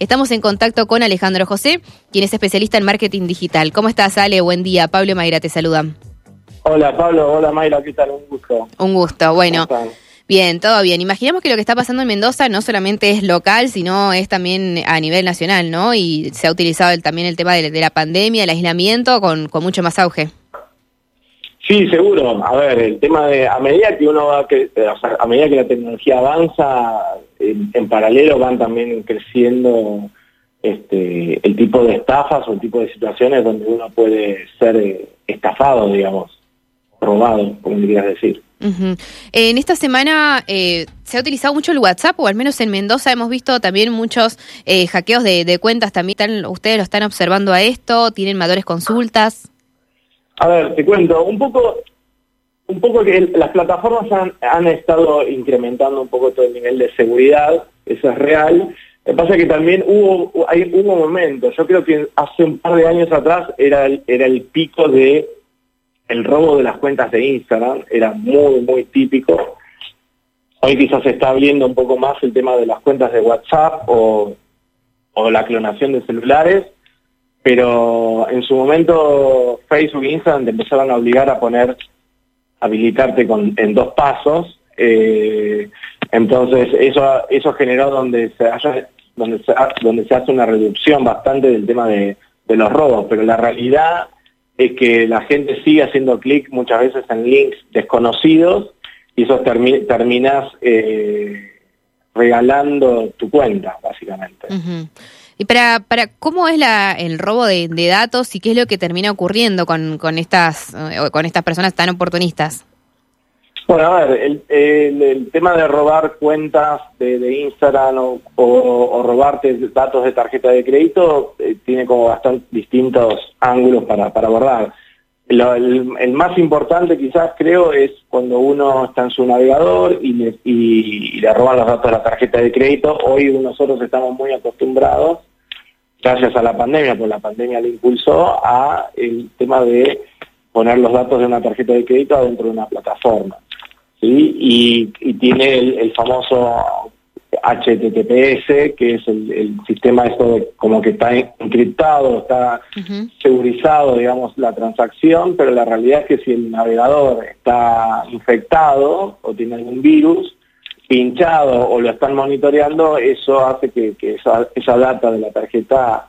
Estamos en contacto con Alejandro José, quien es especialista en marketing digital. ¿Cómo estás, Ale? Buen día. Pablo y Mayra te saludan. Hola, Pablo. Hola, Mayra. ¿Qué tal? Un gusto. Un gusto. Bueno. Bien, todo bien. Imaginamos que lo que está pasando en Mendoza no solamente es local, sino es también a nivel nacional, ¿no? Y se ha utilizado también el tema de, la pandemia, el aislamiento, con, mucho más auge. Sí, seguro. A ver, el tema de, a medida que uno va, que, a medida que la tecnología avanza, en, paralelo van también creciendo este, el tipo de estafas o el tipo de situaciones donde uno puede ser eh, estafado, digamos, robado, como quieras decir. En esta semana eh, se ha utilizado mucho el WhatsApp, o al menos en Mendoza hemos visto también muchos eh, hackeos de, cuentas. También ustedes lo están observando a esto, tienen mayores consultas. A ver, te cuento un poco, un poco que las plataformas han, estado incrementando un poco todo el nivel de seguridad, eso es real. Lo que pasa es que también hubo, hay, hubo momentos, yo creo que hace un par de años atrás era era el pico de el robo de las cuentas de Instagram era muy, muy típico. Hoy quizás se está viendo un poco más el tema de las cuentas de WhatsApp o, la clonación de celulares, pero en su momento Facebook e Instagram te empezaron a obligar a poner, habilitarte con, en dos pasos. Eh, entonces eso, eso generó donde se, haya, donde, se, hace una reducción bastante del tema de, los robos, pero la realidad es que la gente sigue haciendo clic muchas veces en links desconocidos y eso terminas eh, regalando tu cuenta, básicamente. Y para, para cómo es la, el robo de, datos y qué es lo que termina ocurriendo con, con estas eh, con estas personas tan oportunistas. Bueno, a ver, el, tema de robar cuentas de, Instagram o, robarte datos de tarjeta de crédito eh, tiene como bastante distintos ángulos para, abordar. el, más importante quizás creo es cuando uno está en su navegador y le, y le roban los datos de la tarjeta de crédito. Hoy nosotros estamos muy acostumbrados, gracias a la pandemia, porque la pandemia le impulsó a el tema de poner los datos de una tarjeta de crédito adentro de una plataforma. ¿sí? y, tiene el, famoso HTTPS, que es el, sistema esto de como que está encriptado, está segurizado, digamos, la transacción, pero la realidad es que si el navegador está infectado o tiene algún virus, pinchado o lo están monitoreando, eso hace que, esa, esa, data de la tarjeta,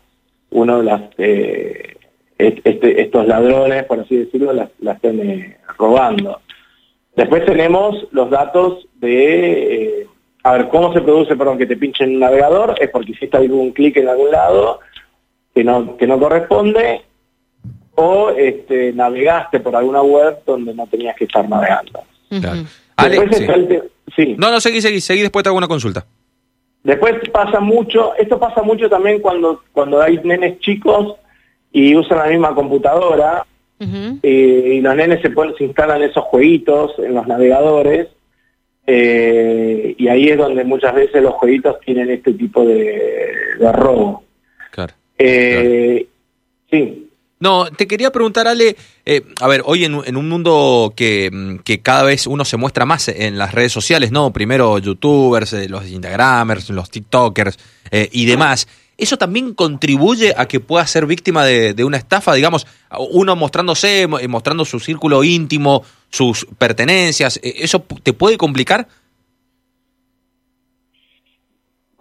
uno de las... Eh, este, estos ladrones, por así decirlo, la, la estén eh, robando. Después tenemos los datos de, eh, a ver, cómo se produce, perdón, que te pinchen un navegador, es porque hiciste algún clic en algún lado que no, que no corresponde, o este, navegaste por alguna web donde no tenías que estar navegando. Sí. No, no, seguí, seguí, seguí, después te hago una consulta. Después pasa mucho, esto pasa mucho también cuando, cuando hay nenes chicos y usan la misma computadora, eh, y los nenes se, se instalan esos jueguitos en los navegadores eh, y ahí es donde muchas veces los jueguitos tienen este tipo de, robo. Eh, sí. No, te quería preguntar, Ale, a ver, hoy en, un mundo que, que, cada vez uno se muestra más en las redes sociales, ¿no? Primero youtubers, los instagramers, los tiktokers y demás. ¿Eso también contribuye a que pueda ser víctima de, una estafa? Digamos, uno mostrándose, eh, mostrando su círculo íntimo, sus pertenencias, eh, ¿eso te puede complicar?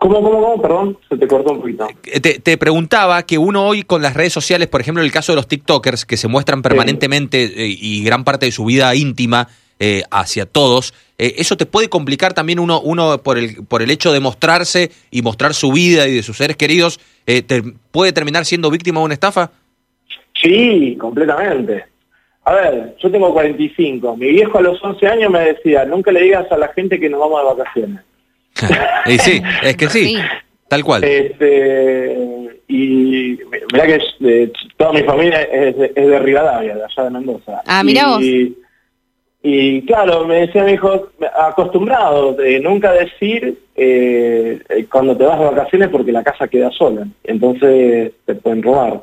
¿Cómo, cómo, cómo? Perdón, se te cortó un poquito. Eh, te, preguntaba que uno hoy con las redes sociales, por ejemplo, en el caso de los TikTokers, que se muestran permanentemente y gran parte de su vida íntima eh, hacia todos. Eh, ¿Eso te puede complicar también uno, uno por, el, por el hecho de mostrarse y mostrar su vida y de sus seres queridos? Eh, te, ¿Puede terminar siendo víctima de una estafa? Sí, completamente. A ver, yo tengo 45. Mi viejo a los 11 años me decía, nunca le digas a la gente que nos vamos de vacaciones. Y sí, es que sí, tal cual. Este, y mira que toda mi familia es de, es de Rivadavia, de allá de Mendoza. Ah, mira vos. Y claro, me decía mi hijo, acostumbrado de nunca decir eh, cuando te vas de vacaciones porque la casa queda sola, entonces te pueden robar.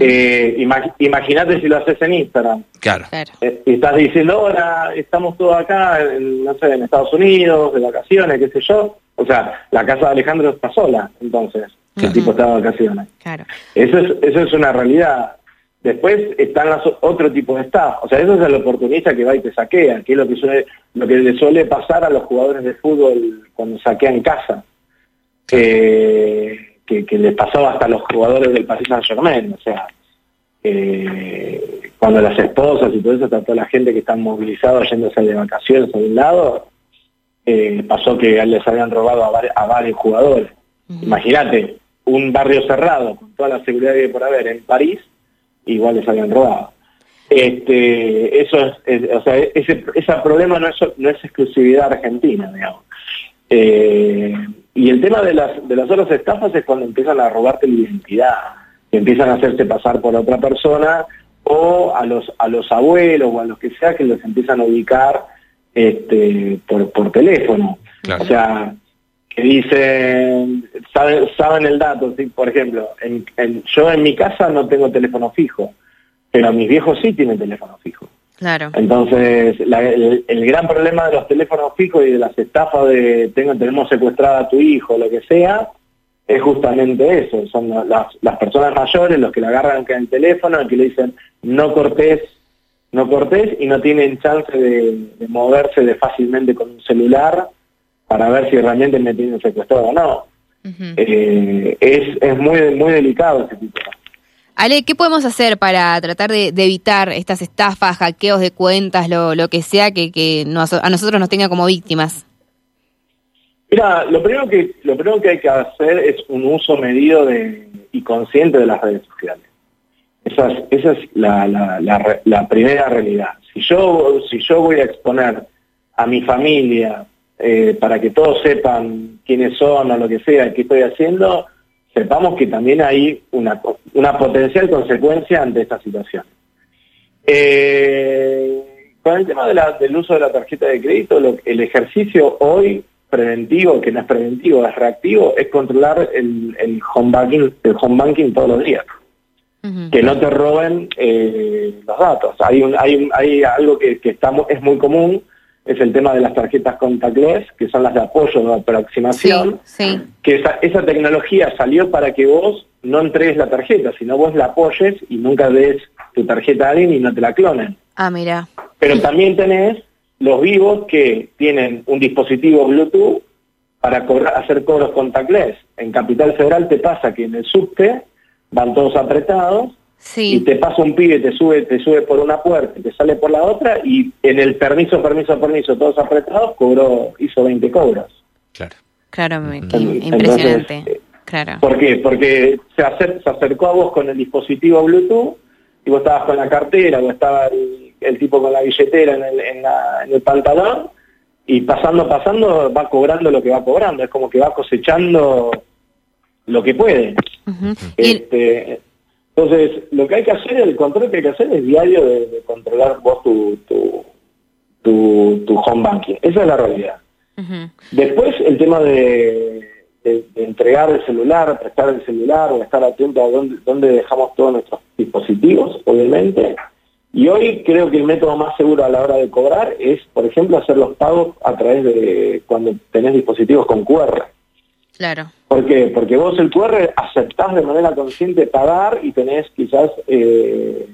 Eh, imagínate si lo haces en Instagram. Claro. Eh, y estás diciendo, ahora estamos todos acá, en, no sé, en Estados Unidos, de vacaciones, qué sé yo. O sea, la casa de Alejandro está sola, entonces. el tipo está de vacaciones. Claro. Eso es, eso es una realidad. Después están las, otro tipo de staff. O sea, eso es el oportunista que va y te saquea, que es lo que, suele, lo que le suele pasar a los jugadores de fútbol cuando saquean casa. Que, que les pasó hasta a los jugadores del Paris Saint Germain. O sea, eh, cuando las esposas y todo eso, toda la gente que están movilizados yéndose de vacaciones a un lado, eh, pasó que les habían robado a, varios jugadores. Imagínate, un barrio cerrado con toda la seguridad que hay por haber en París, igual les habían robado. Este, eso es, o sea, ese, ese problema no es, no es exclusividad argentina, digamos. Eh, y el tema de las, de las otras estafas es cuando empiezan a robarte la identidad empiezan a hacerse pasar por otra persona o a los a los abuelos o a los que sea que los empiezan a ubicar este por, por teléfono. O sea, que dicen, saben, saben el dato, ¿sí? por ejemplo, en, yo en mi casa no tengo teléfono fijo, pero mis viejos sí tienen teléfono fijo. Claro. Entonces, el, gran problema de los teléfonos fijos y de las estafas de tengo, tenemos secuestrada a tu hijo, lo que sea, es justamente eso, son las, las personas mayores los que le agarran el teléfono, y que le dicen no cortés, no cortés y no tienen chance de, moverse de fácilmente con un celular para ver si realmente me tienen secuestrado o no. Eh, es, es muy, muy delicado ese tipo Ale, ¿qué podemos hacer para tratar de, evitar estas estafas, hackeos de cuentas, lo, lo que sea que, a nosotros nos tenga como víctimas? Mira, lo primero que lo primero que hay que hacer es un uso medido de, y consciente de las redes sociales. Esa es, esa es la, la, primera realidad. Si yo si yo voy a exponer a mi familia eh, para que todos sepan quiénes son o lo que sea, qué estoy haciendo, sepamos que también hay una, una potencial consecuencia ante esta situación. Eh, con el tema del uso de la tarjeta de crédito, el ejercicio hoy preventivo, que no es preventivo, es reactivo, es controlar el, el home banking, el home banking todos los días. Que no te roben eh, los datos. Hay un, hay, hay algo que, que estamos, es muy común, es el tema de las tarjetas contactless, que son las de apoyo de aproximación, que esa, esa tecnología salió para que vos no entregues la tarjeta, sino vos la apoyes y nunca des tu tarjeta a alguien y no te la clonen. Ah, mira. Pero también tenés los vivos que tienen un dispositivo Bluetooth para hacer cobros contactless. En Capital Federal te pasa que en el subte van todos apretados y te pasa un pibe, te sube, te sube por una puerta, te sale por la otra y en el permiso, permiso, permiso, todos apretados, cobró, hizo 20 cobros. Claro. Claro, impresionante. Eh, claro. ¿Por qué? Porque se, se acercó a vos con el dispositivo Bluetooth y vos estabas con la cartera o estaba el, tipo con la billetera en el, en, el pantalón y pasando, pasando va cobrando lo que va cobrando, es como que va cosechando lo que puede. este, entonces, lo que hay que hacer, el control que hay que hacer es diario de, controlar vos tu, tu, tu, home banking. Esa es la realidad. Después, el tema de de, entregar el celular, prestar el celular o estar atento a dónde, dónde dejamos todos nuestros dispositivos, obviamente. Y hoy creo que el método más seguro a la hora de cobrar es, por ejemplo, hacer los pagos a través de cuando tenés dispositivos con QR. Claro. ¿Por qué? Porque vos el QR aceptás de manera consciente pagar y tenés quizás eh,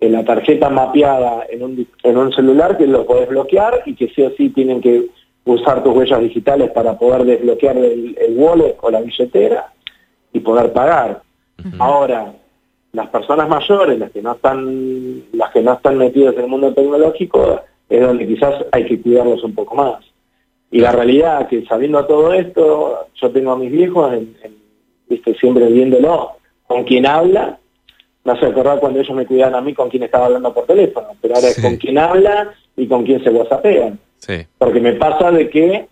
la tarjeta mapeada en un, en un celular que lo podés bloquear y que sí o sí tienen que usar tus huellas digitales para poder desbloquear el, wallet o la billetera y poder pagar. Ahora, las personas mayores, las que no están, las que no están metidas en el mundo tecnológico, es donde quizás hay que cuidarlos un poco más. Y la realidad que sabiendo todo esto, yo tengo a mis viejos, en, ¿viste? siempre viéndolo, con quien habla, no sé acordar cuando ellos me cuidaban a mí con quien estaba hablando por teléfono, pero ahora es con quien habla y con quien se whatsappean. Porque me pasa de que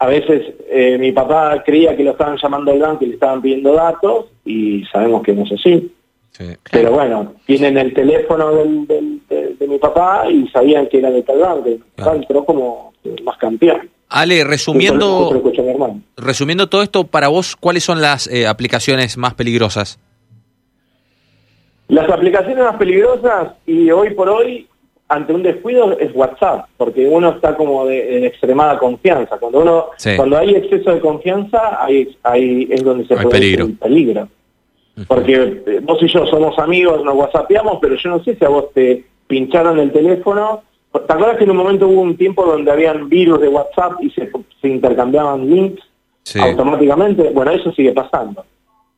a veces eh, mi papá creía que lo estaban llamando al banco y le estaban pidiendo datos y sabemos que no es así. Pero bueno, tienen el teléfono del, de, mi papá y sabían que era de tal banco. entró como más campeón. Ale, resumiendo, resumiendo todo esto, para vos, ¿cuáles son las eh, aplicaciones más peligrosas? Las aplicaciones más peligrosas, y hoy por hoy ante un descuido es WhatsApp, porque uno está como de, en extremada confianza. Cuando uno, cuando hay exceso de confianza, ahí, ahí es donde se puede peligro. el peligro. Porque eh, vos y yo somos amigos, nos whatsappeamos, pero yo no sé si a vos te pincharon el teléfono. ¿Te acuerdas que en un momento hubo un tiempo donde habían virus de WhatsApp y se, intercambiaban links automáticamente? Bueno, eso sigue pasando.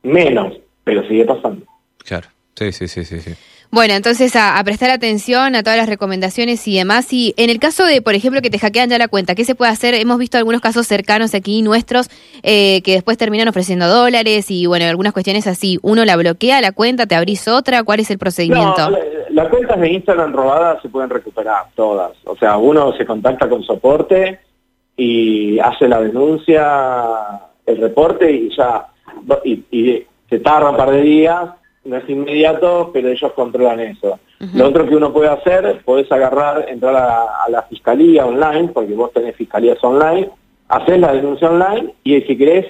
Menos, pero sigue pasando. Claro, sí, sí, sí, sí. sí. Bueno, entonces a, prestar atención a todas las recomendaciones y demás. Y en el caso de, por ejemplo, que te hackean ya la cuenta, ¿qué se puede hacer? Hemos visto algunos casos cercanos aquí nuestros eh, que después terminan ofreciendo dólares y, bueno, algunas cuestiones así. Uno la bloquea la cuenta, te abrís otra, ¿cuál es el procedimiento? No, las cuentas de Instagram robadas se pueden recuperar todas. O sea, uno se contacta con soporte y hace la denuncia, el reporte y ya, y, y se tarda un par de días no es inmediato, pero ellos controlan eso. Lo otro que uno puede hacer, podés agarrar, entrar a, la fiscalía online, porque vos tenés fiscalías online, haces la denuncia online y si querés,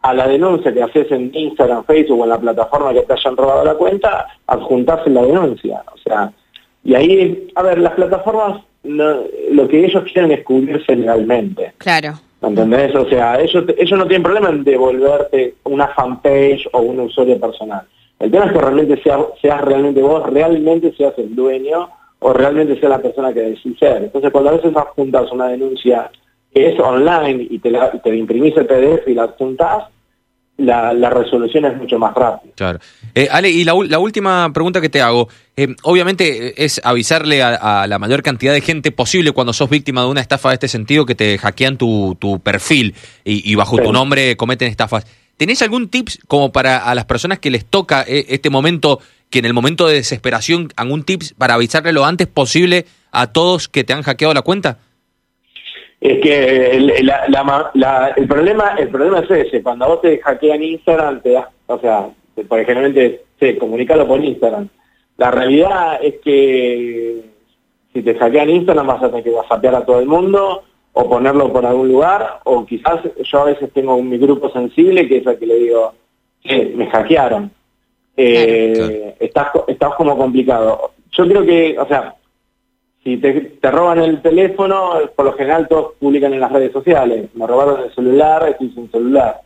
a la denuncia que haces en Instagram, Facebook o en la plataforma que te hayan robado la cuenta, adjuntás la denuncia. O sea, y ahí, a ver, las plataformas lo que ellos quieren es cubrirse legalmente. Claro. ¿Entendés? O sea, ellos, ellos no tienen problema en devolverte una fanpage o un usuario personal. El tema es que realmente sea, seas realmente vos, realmente seas el dueño o realmente seas la persona que decís ser. Entonces, cuando a veces adjuntas una denuncia que es online y te, la, te imprimís el PDF y la adjuntas, la, resolución es mucho más rápida. Claro. Eh, Ale, y la, última pregunta que te hago, eh, obviamente eh, es avisarle a, la mayor cantidad de gente posible cuando sos víctima de una estafa de este sentido que te hackean tu, tu perfil y, bajo tu nombre cometen estafas. ¿Tenés algún tips como para a las personas que les toca eh, este momento, que en el momento de desesperación, algún tips para avisarle lo antes posible a todos que te han hackeado la cuenta? Es que el, el problema el problema es ese, cuando vos te hackean Instagram, te das, o sea, porque generalmente, sí, comunicalo por Instagram. La realidad es que si te hackean Instagram vas a tener que whatsappear a todo el mundo, o ponerlo por algún lugar, o quizás yo a veces tengo mi grupo sensible que es el que le digo, me hackearon. Eh, Estás, estás como complicado. Yo creo que, o sea, si te, roban el teléfono, por lo general todos publican en las redes sociales. Me robaron el celular, estoy sin celular.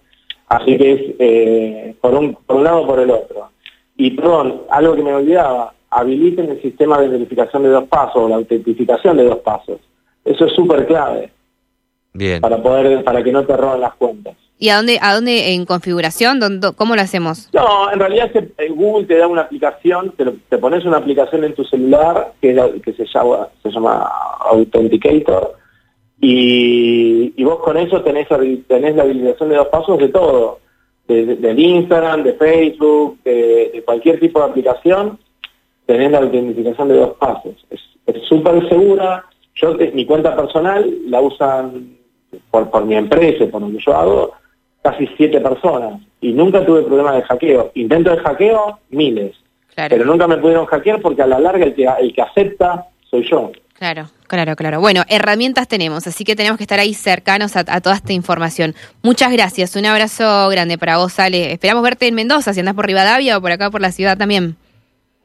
Así que es eh, por, un, por un lado o por el otro. Y perdón, algo que me olvidaba, habiliten el sistema de verificación de dos pasos o la autentificación de dos pasos. Eso es súper clave. Para poder, para que no te roben las cuentas. ¿Y a dónde, a dónde en configuración? ¿Dónde, ¿Cómo lo hacemos? No, en realidad Google te da una aplicación, te, pones una aplicación en tu celular que, que se, llama, se llama Authenticator y, vos con eso tenés, tenés la habilitación de dos pasos de todo, de, del Instagram, de Facebook, de, cualquier tipo de aplicación, tenés la autentificación de dos pasos. Es súper segura. Yo, mi cuenta personal la usan por, por mi empresa, por lo que yo hago, casi siete personas. Y nunca tuve problema de hackeo. Intento de hackeo, miles. Pero nunca me pudieron hackear porque a la larga el que, el que acepta soy yo. Claro, claro, claro. Bueno, herramientas tenemos, así que tenemos que estar ahí cercanos a, toda esta información. Muchas gracias, un abrazo grande para vos, Ale. Esperamos verte en Mendoza, si andás por Rivadavia o por acá por la ciudad también.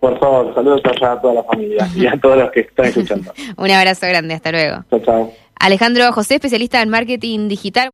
Por favor, saludos allá a toda la familia y a todos los que están escuchando. un abrazo grande, hasta luego. Chao, chao. Alejandro José, especialista en marketing digital.